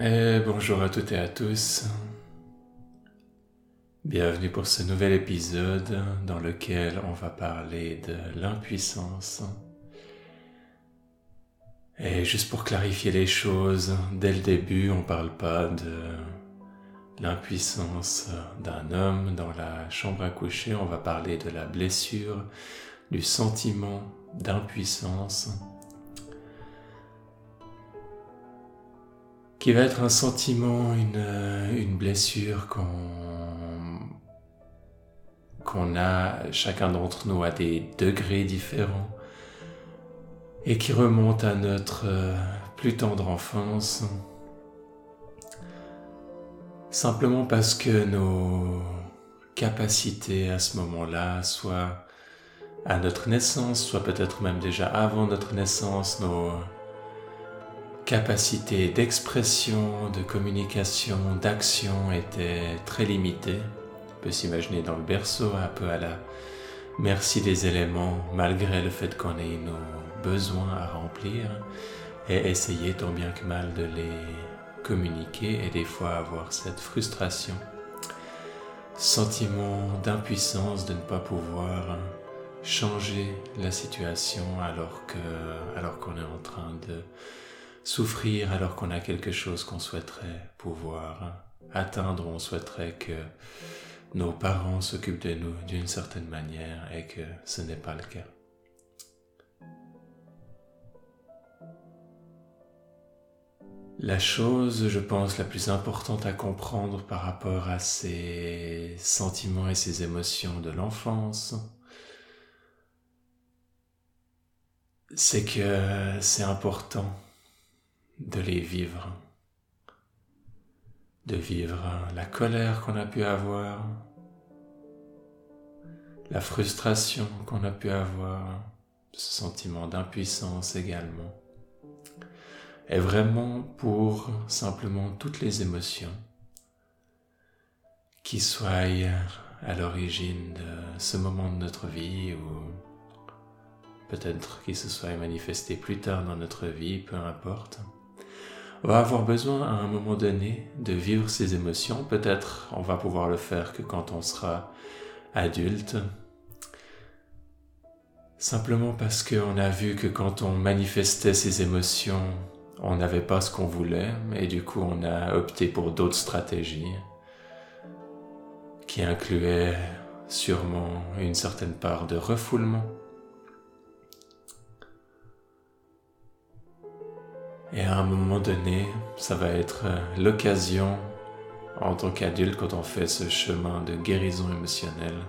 Et bonjour à toutes et à tous. Bienvenue pour ce nouvel épisode dans lequel on va parler de l'impuissance. Et juste pour clarifier les choses, dès le début, on ne parle pas de l'impuissance d'un homme dans la chambre à coucher, on va parler de la blessure, du sentiment d'impuissance qui va être un sentiment, une, une blessure qu'on qu'on a, chacun d'entre nous à des degrés différents et qui remonte à notre euh, plus tendre enfance, simplement parce que nos capacités à ce moment-là, soit à notre naissance, soit peut-être même déjà avant notre naissance, nos capacités d'expression, de communication, d'action étaient très limitées. On peut s'imaginer dans le berceau un peu à la merci des éléments malgré le fait qu'on ait nos besoins à remplir et essayer tant bien que mal de les communiquer et des fois avoir cette frustration, sentiment d'impuissance de ne pas pouvoir changer la situation alors que alors qu'on est en train de souffrir alors qu'on a quelque chose qu'on souhaiterait pouvoir atteindre, on souhaiterait que nos parents s'occupent de nous d'une certaine manière et que ce n'est pas le cas. La chose, je pense, la plus importante à comprendre par rapport à ces sentiments et ces émotions de l'enfance, c'est que c'est important de les vivre, de vivre la colère qu'on a pu avoir, la frustration qu'on a pu avoir, ce sentiment d'impuissance également, et vraiment pour simplement toutes les émotions qui soient à l'origine de ce moment de notre vie ou peut-être qui se soient manifestés plus tard dans notre vie, peu importe va avoir besoin à un moment donné de vivre ces émotions. Peut-être on va pouvoir le faire que quand on sera adulte. Simplement parce qu'on a vu que quand on manifestait ces émotions, on n'avait pas ce qu'on voulait et du coup on a opté pour d'autres stratégies qui incluaient sûrement une certaine part de refoulement Et à un moment donné, ça va être euh, l'occasion, en tant qu'adulte, quand on fait ce chemin de guérison émotionnelle,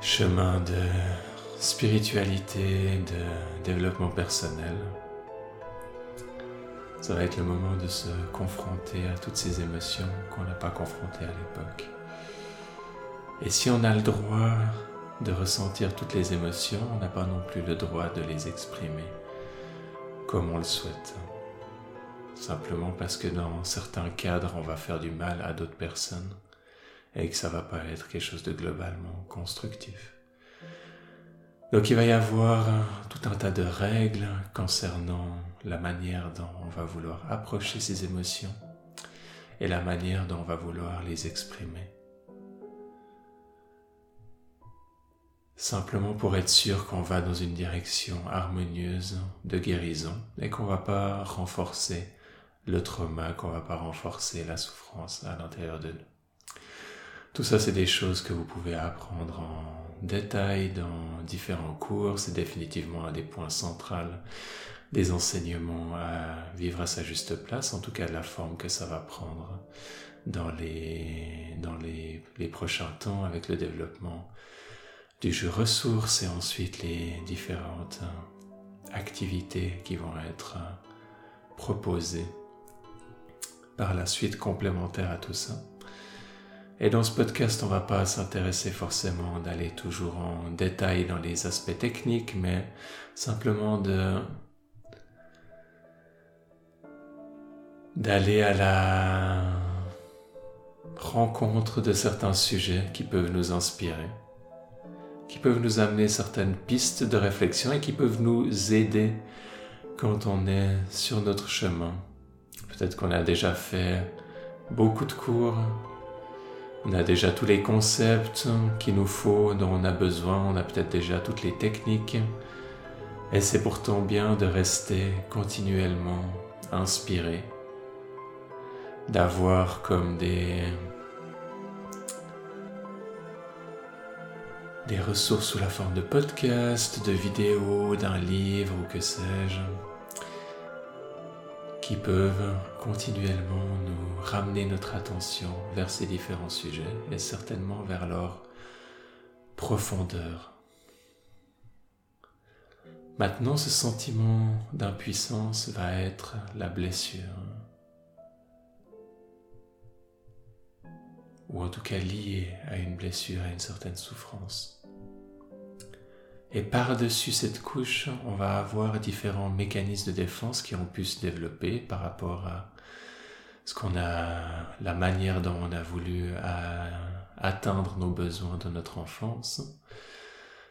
chemin de spiritualité, de développement personnel, ça va être le moment de se confronter à toutes ces émotions qu'on n'a pas confrontées à l'époque. Et si on a le droit de ressentir toutes les émotions, on n'a pas non plus le droit de les exprimer comme on le souhaite. Simplement parce que dans certains cadres, on va faire du mal à d'autres personnes et que ça va pas être quelque chose de globalement constructif. Donc il va y avoir tout un tas de règles concernant la manière dont on va vouloir approcher ces émotions et la manière dont on va vouloir les exprimer. Simplement pour être sûr qu'on va dans une direction harmonieuse de guérison et qu'on va pas renforcer le trauma, qu'on va pas renforcer la souffrance à l'intérieur de nous. Tout ça, c'est des choses que vous pouvez apprendre en détail dans différents cours. C'est définitivement un des points centraux des enseignements à vivre à sa juste place, en tout cas la forme que ça va prendre dans les prochains temps avec le développement du jeu ressources et ensuite les différentes euh, activités qui vont être euh, proposées par la suite complémentaire à tout ça. Et dans ce podcast, on va pas s'intéresser forcément d'aller toujours en détail dans les aspects techniques, mais simplement d'aller à la rencontre de certains sujets qui peuvent nous inspirer qui peuvent nous amener certaines pistes de réflexion et qui peuvent nous aider quand on est sur notre chemin. Peut-être qu'on a déjà fait beaucoup de cours, on a déjà tous les concepts qu'il nous faut, dont on a besoin, on a peut-être déjà toutes les techniques. Et c'est pourtant bien de rester continuellement inspiré, d'avoir comme des, des ressources sous la forme de podcast, de vidéos, d'un livre ou que sais-je, qui peuvent continuellement nous ramener notre attention vers ces différents sujets et certainement vers leur profondeur. Maintenant, ce sentiment d'impuissance va être la blessure, ou en tout cas lié à une blessure, à une certaine souffrance. Et par-dessus cette couche, on va avoir différents mécanismes de défense qui ont pu se développer par rapport à ce qu'on a, la manière dont on a voulu atteindre nos besoins de notre enfance.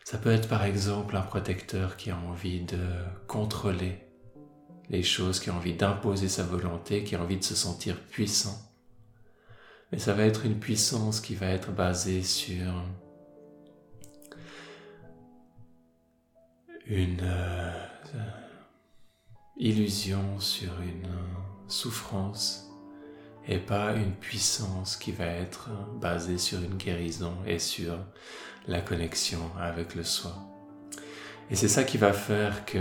Ça peut être par exemple un protecteur qui a envie de contrôler les choses, qui a envie d'imposer sa volonté, qui a envie de se sentir puissant. Mais ça va être une puissance qui va être basée sur une euh, illusion, sur une souffrance et pas une puissance qui va être basée sur une guérison et sur la connexion avec le soi. Et c'est ça qui va faire que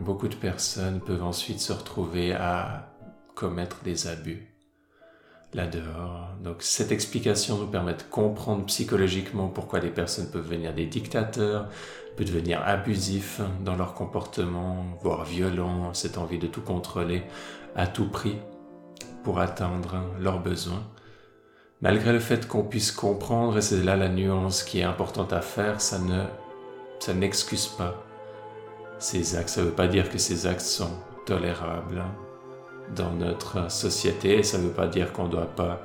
beaucoup de personnes peuvent ensuite se retrouver à commettre des abus là-dehors. Donc cette explication nous permet de comprendre psychologiquement pourquoi les personnes peuvent devenir des dictateurs, peuvent devenir abusifs dans leur comportement, voire violents, cette envie de tout contrôler à tout prix pour atteindre leurs besoins. Malgré le fait qu'on puisse comprendre, et c'est là la nuance qui est importante à faire, ça ne, ça n'excuse pas ces actes. Ça ne veut pas dire que ces actes sont tolérables dans notre société. Ça ne veut pas dire qu'on ne doit pas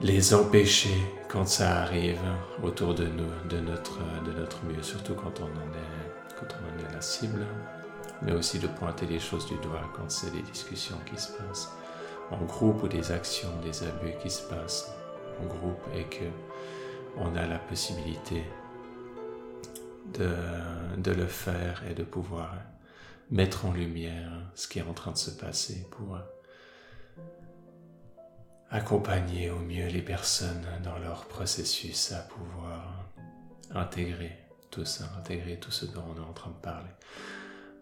les empêcher quand ça arrive autour de nous, de notre, de mieux, surtout quand on, en est, quand on en est la cible, mais aussi de pointer les choses du doigt quand c'est des discussions qui se passent en groupe ou des actions, des abus qui se passent en groupe et que on a la possibilité de, de le faire et de pouvoir mettre en lumière ce qui est en train de se passer pour accompagner au mieux les personnes dans leur processus à pouvoir intégrer tout ça, intégrer tout ce dont on est en train de parler.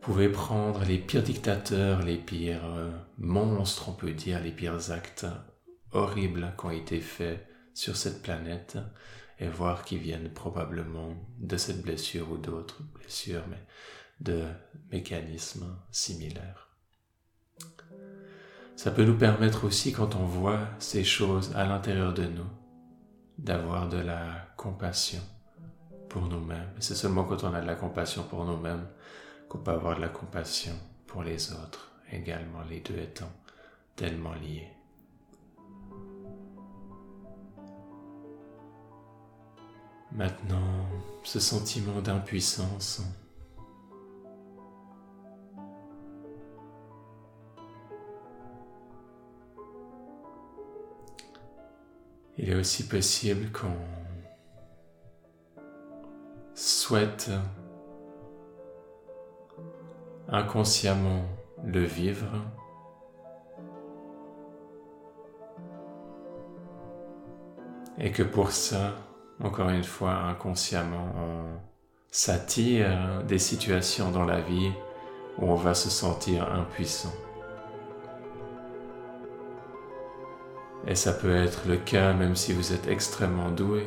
Vous pouvez prendre les pires dictateurs, les pires euh, monstres, on peut dire, les pires actes horribles qui ont été faits sur cette planète et voir qu'ils viennent probablement de cette blessure ou d'autres blessures, mais de mécanismes similaires. Ça peut nous permettre aussi, quand on voit ces choses à l'intérieur de nous, d'avoir de la compassion pour nous-mêmes. C'est seulement quand on a de la compassion pour nous-mêmes qu'on peut avoir de la compassion pour les autres, également les deux étant tellement liés. Maintenant, ce sentiment d'impuissance Il est aussi possible qu'on souhaite inconsciemment le vivre et que pour ça, encore une fois, inconsciemment, on s'attire des situations dans la vie où on va se sentir impuissant. Et ça peut être le cas même si vous êtes extrêmement doué,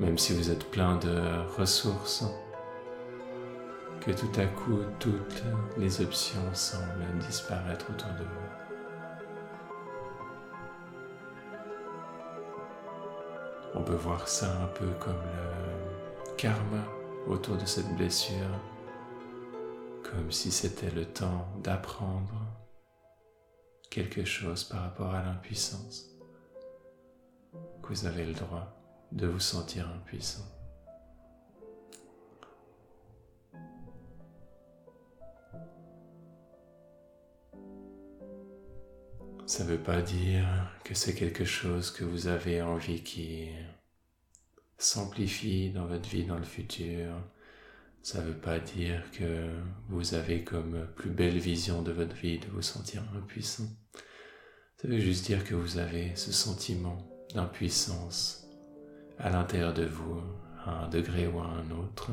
même si vous êtes plein de ressources, que tout à coup toutes les options semblent disparaître autour de vous. On peut voir ça un peu comme le karma autour de cette blessure, comme si c'était le temps d'apprendre quelque chose par rapport à l'impuissance, que vous avez le droit de vous sentir impuissant. Ça ne veut pas dire que c'est quelque chose que vous avez envie qui s'amplifie dans votre vie dans le futur, ça ne veut pas dire que vous avez comme plus belle vision de votre vie de vous sentir impuissant. Ça veut juste dire que vous avez ce sentiment d'impuissance à l'intérieur de vous, à un degré ou à un autre.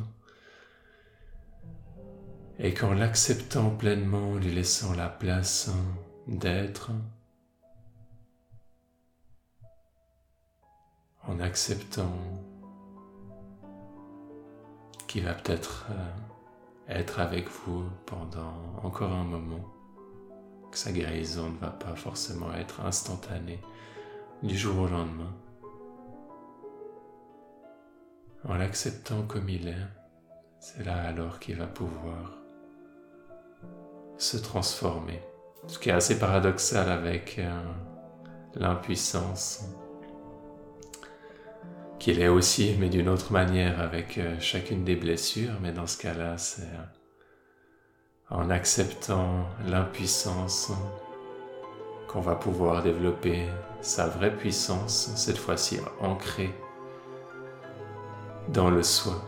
Et qu'en l'acceptant pleinement, lui laissant la place d'être, en acceptant qu'il va peut-être euh, être avec vous pendant encore un moment, que sa guérison ne va pas forcément être instantanée du jour au lendemain. En l'acceptant comme il est, c'est là alors qu'il va pouvoir se transformer. Ce qui est assez paradoxal avec euh, l'impuissance qu'il est aussi, mais d'une autre manière avec euh, chacune des blessures. Mais dans ce cas-là, c'est euh, en acceptant l'impuissance qu'on va pouvoir développer sa vraie puissance, cette fois-ci ancrée dans le soi.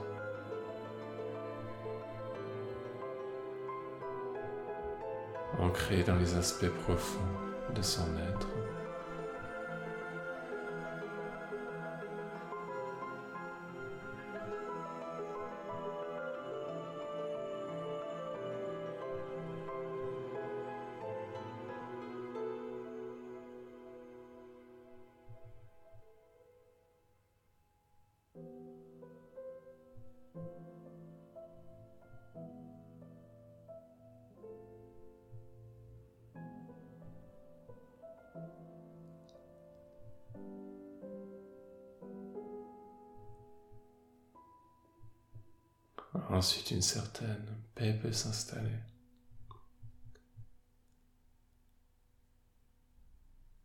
ancrée dans les aspects profonds de son être. Ensuite, une certaine paix peut s'installer.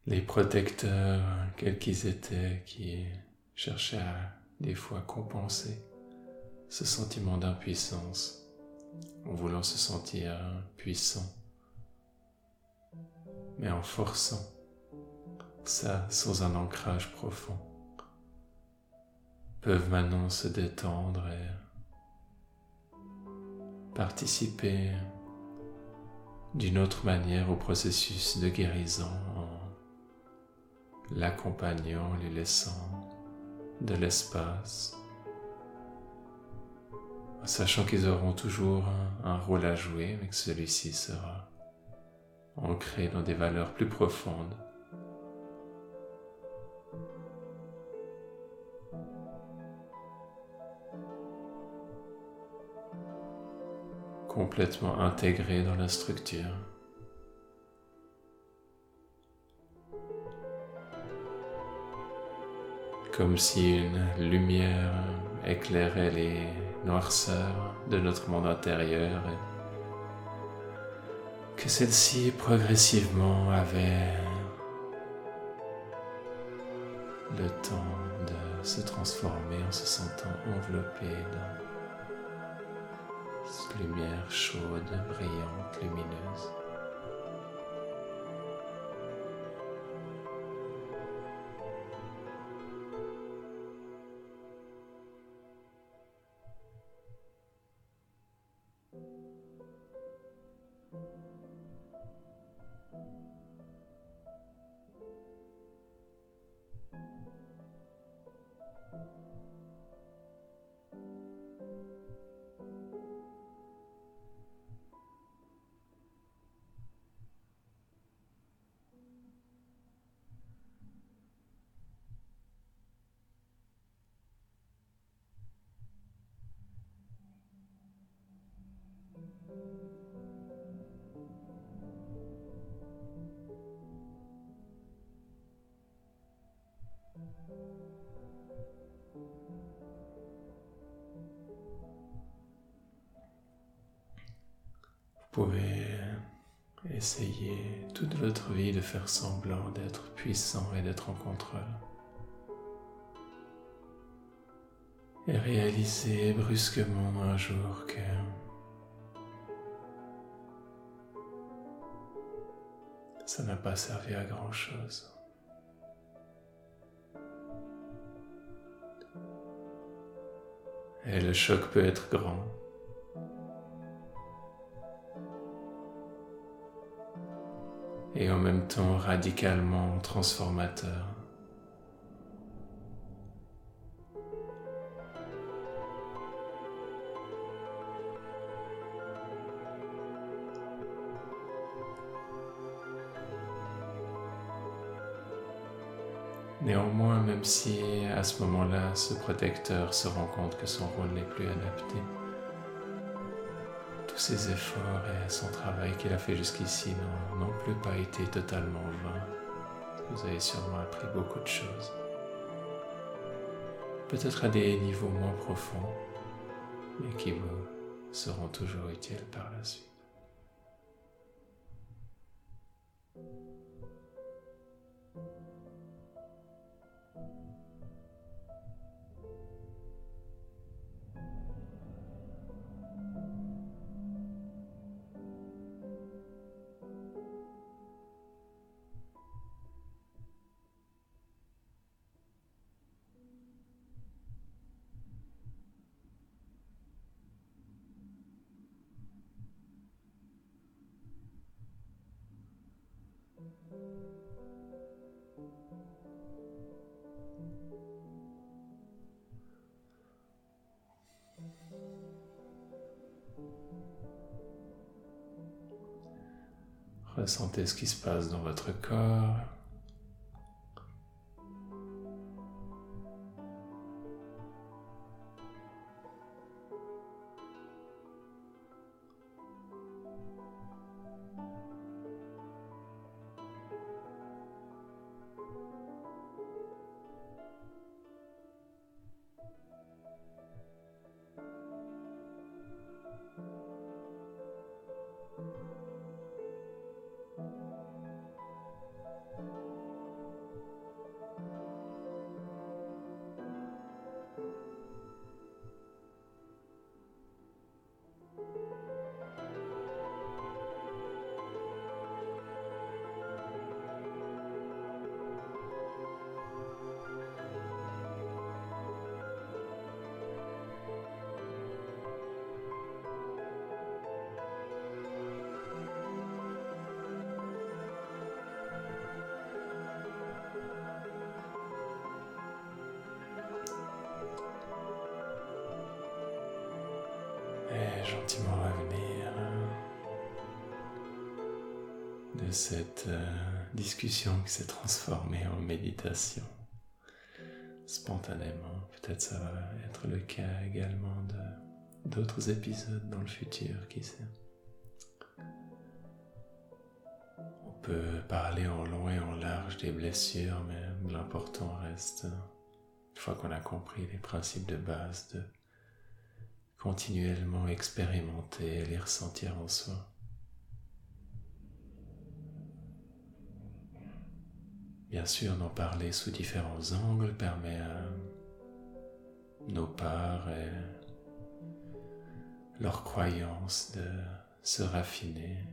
Les protecteurs, quels qu'ils étaient, qui cherchaient à des fois compenser ce sentiment d'impuissance en voulant se sentir puissant, mais en forçant ça sans un ancrage profond, peuvent maintenant se détendre et participer d'une autre manière au processus de guérison en l'accompagnant, lui laissant de l'espace, sachant qu'ils auront toujours un, rôle à jouer, mais que celui-ci sera ancré dans des valeurs plus profondes complètement intégré dans la structure. Comme si une lumière éclairait les noirceurs de notre monde intérieur et que celle-ci progressivement avait le temps de se transformer en se sentant enveloppé dans lumière chaude, brillante, lumineuse. Pouvez essayer toute votre vie de faire semblant d'être puissant et d'être en contrôle. Et réaliser brusquement un jour que ça n'a pas servi à grand-chose. Et le choc peut être grand. Et en même temps radicalement transformateur. Néanmoins, même si à ce moment-là, ce protecteur se rend compte que son rôle n'est plus adapté, tous ses efforts et son travail qu'il a fait jusqu'ici n'ont plus pas été totalement vains. Vous avez sûrement appris beaucoup de choses. Peut-être à des niveaux moins profonds, mais qui vous seront toujours utiles par la suite. Ressentez ce qui se passe dans votre corps. Gentiment revenir de cette euh, discussion qui s'est transformée en méditation spontanément. Peut-être ça va être le cas également de d'autres épisodes dans le futur, qui sait. On peut parler en long et en large des blessures, mais l'important reste, une fois qu'on a compris les principes de base, de continuellement expérimenter et les ressentir en soi. Bien sûr, d'en parler sous différents angles permet à nos parts et leurs croyances de se raffiner,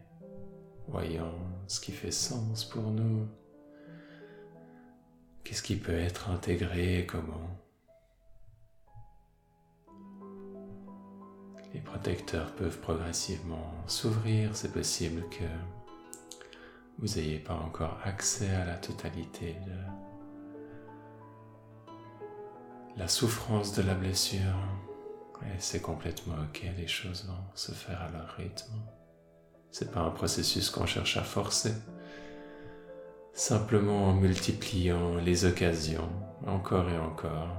voyant ce qui fait sens pour nous, qu'est-ce qui peut être intégré et comment? Les protecteurs peuvent progressivement s'ouvrir. C'est possible que vous n'ayez pas encore accès à la totalité de la souffrance de la blessure. Et c'est complètement ok, les choses vont se faire à leur rythme. C'est pas un processus qu'on cherche à forcer. Simplement en multipliant les occasions, encore et encore,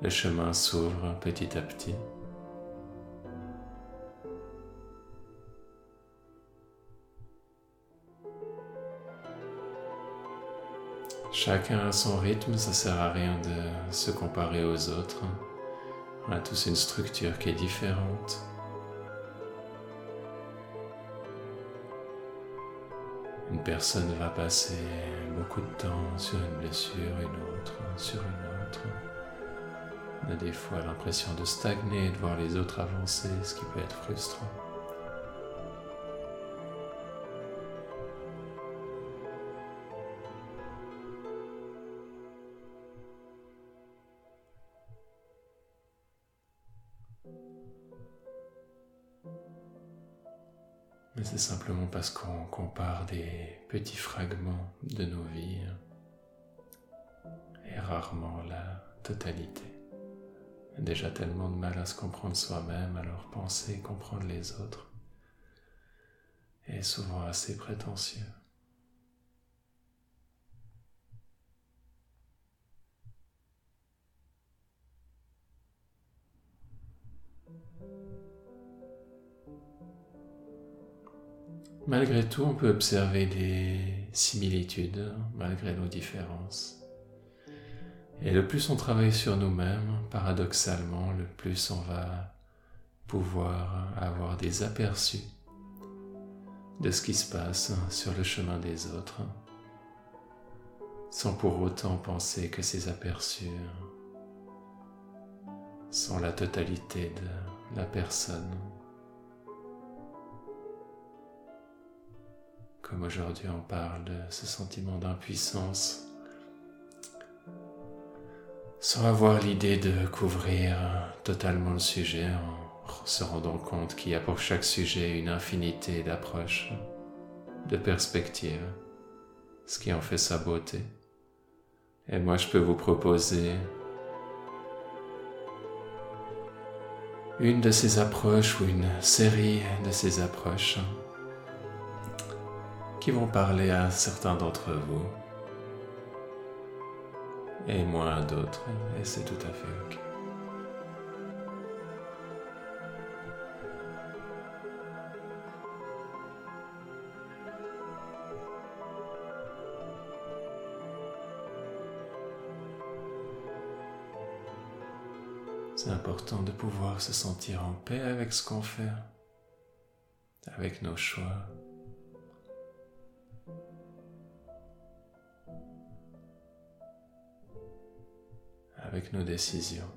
le chemin s'ouvre petit à petit. Chacun a son rythme, ça sert à rien de se comparer aux autres. On a tous une structure qui est différente. Une personne va passer beaucoup de temps sur une blessure, une autre sur une autre. On a des fois l'impression de stagner, de voir les autres avancer, ce qui peut être frustrant. C'est simplement parce qu'on compare des petits fragments de nos vies et rarement la totalité. Déjà tellement de mal à se comprendre soi-même, alors penser comprendre les autres est souvent assez prétentieux. Malgré tout, on peut observer des similitudes malgré nos différences. Et le plus on travaille sur nous-mêmes, paradoxalement, le plus on va pouvoir avoir des aperçus de ce qui se passe sur le chemin des autres, sans pour autant penser que ces aperçus sont la totalité de la personne. Comme aujourd'hui on parle de ce sentiment d'impuissance, sans avoir l'idée de couvrir totalement le sujet en se rendant compte qu'il y a pour chaque sujet une infinité d'approches, de perspectives, ce qui en fait sa beauté. Et moi je peux vous proposer une de ces approches ou une série de ces approches qui vont parler à certains d'entre vous et moins à d'autres, et c'est tout à fait ok. C'est important de pouvoir se sentir en paix avec ce qu'on fait, avec nos choix, avec nos décisions.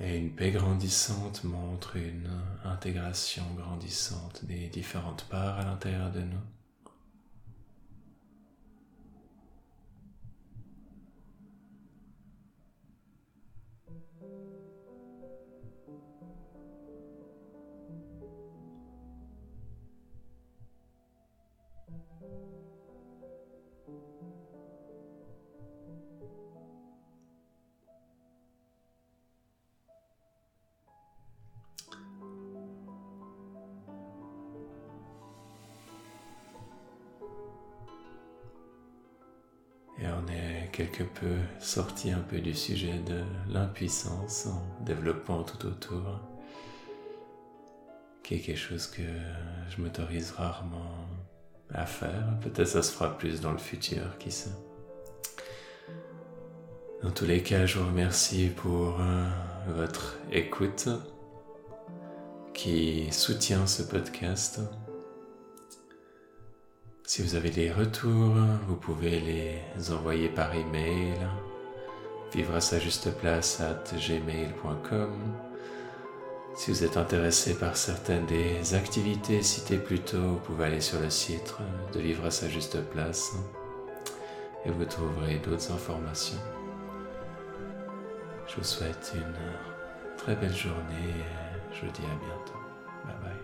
Et une paix grandissante montre une intégration grandissante des différentes parts à l'intérieur de nous. Sorti un peu du sujet de l'impuissance en développant tout autour, qui est quelque chose que je m'autorise rarement à faire. Peut-être ça se fera plus dans le futur, qui sait. Dans tous les cas, je vous remercie pour euh, votre écoute qui soutient ce podcast. Si vous avez des retours, vous pouvez les envoyer par email vivre à sa juste place at gmail.com. Si vous êtes intéressé par certaines des activités citées plus tôt, vous pouvez aller sur le site de Vivre à sa juste place et vous trouverez d'autres informations. Je vous souhaite une très belle journée et je vous dis à bientôt.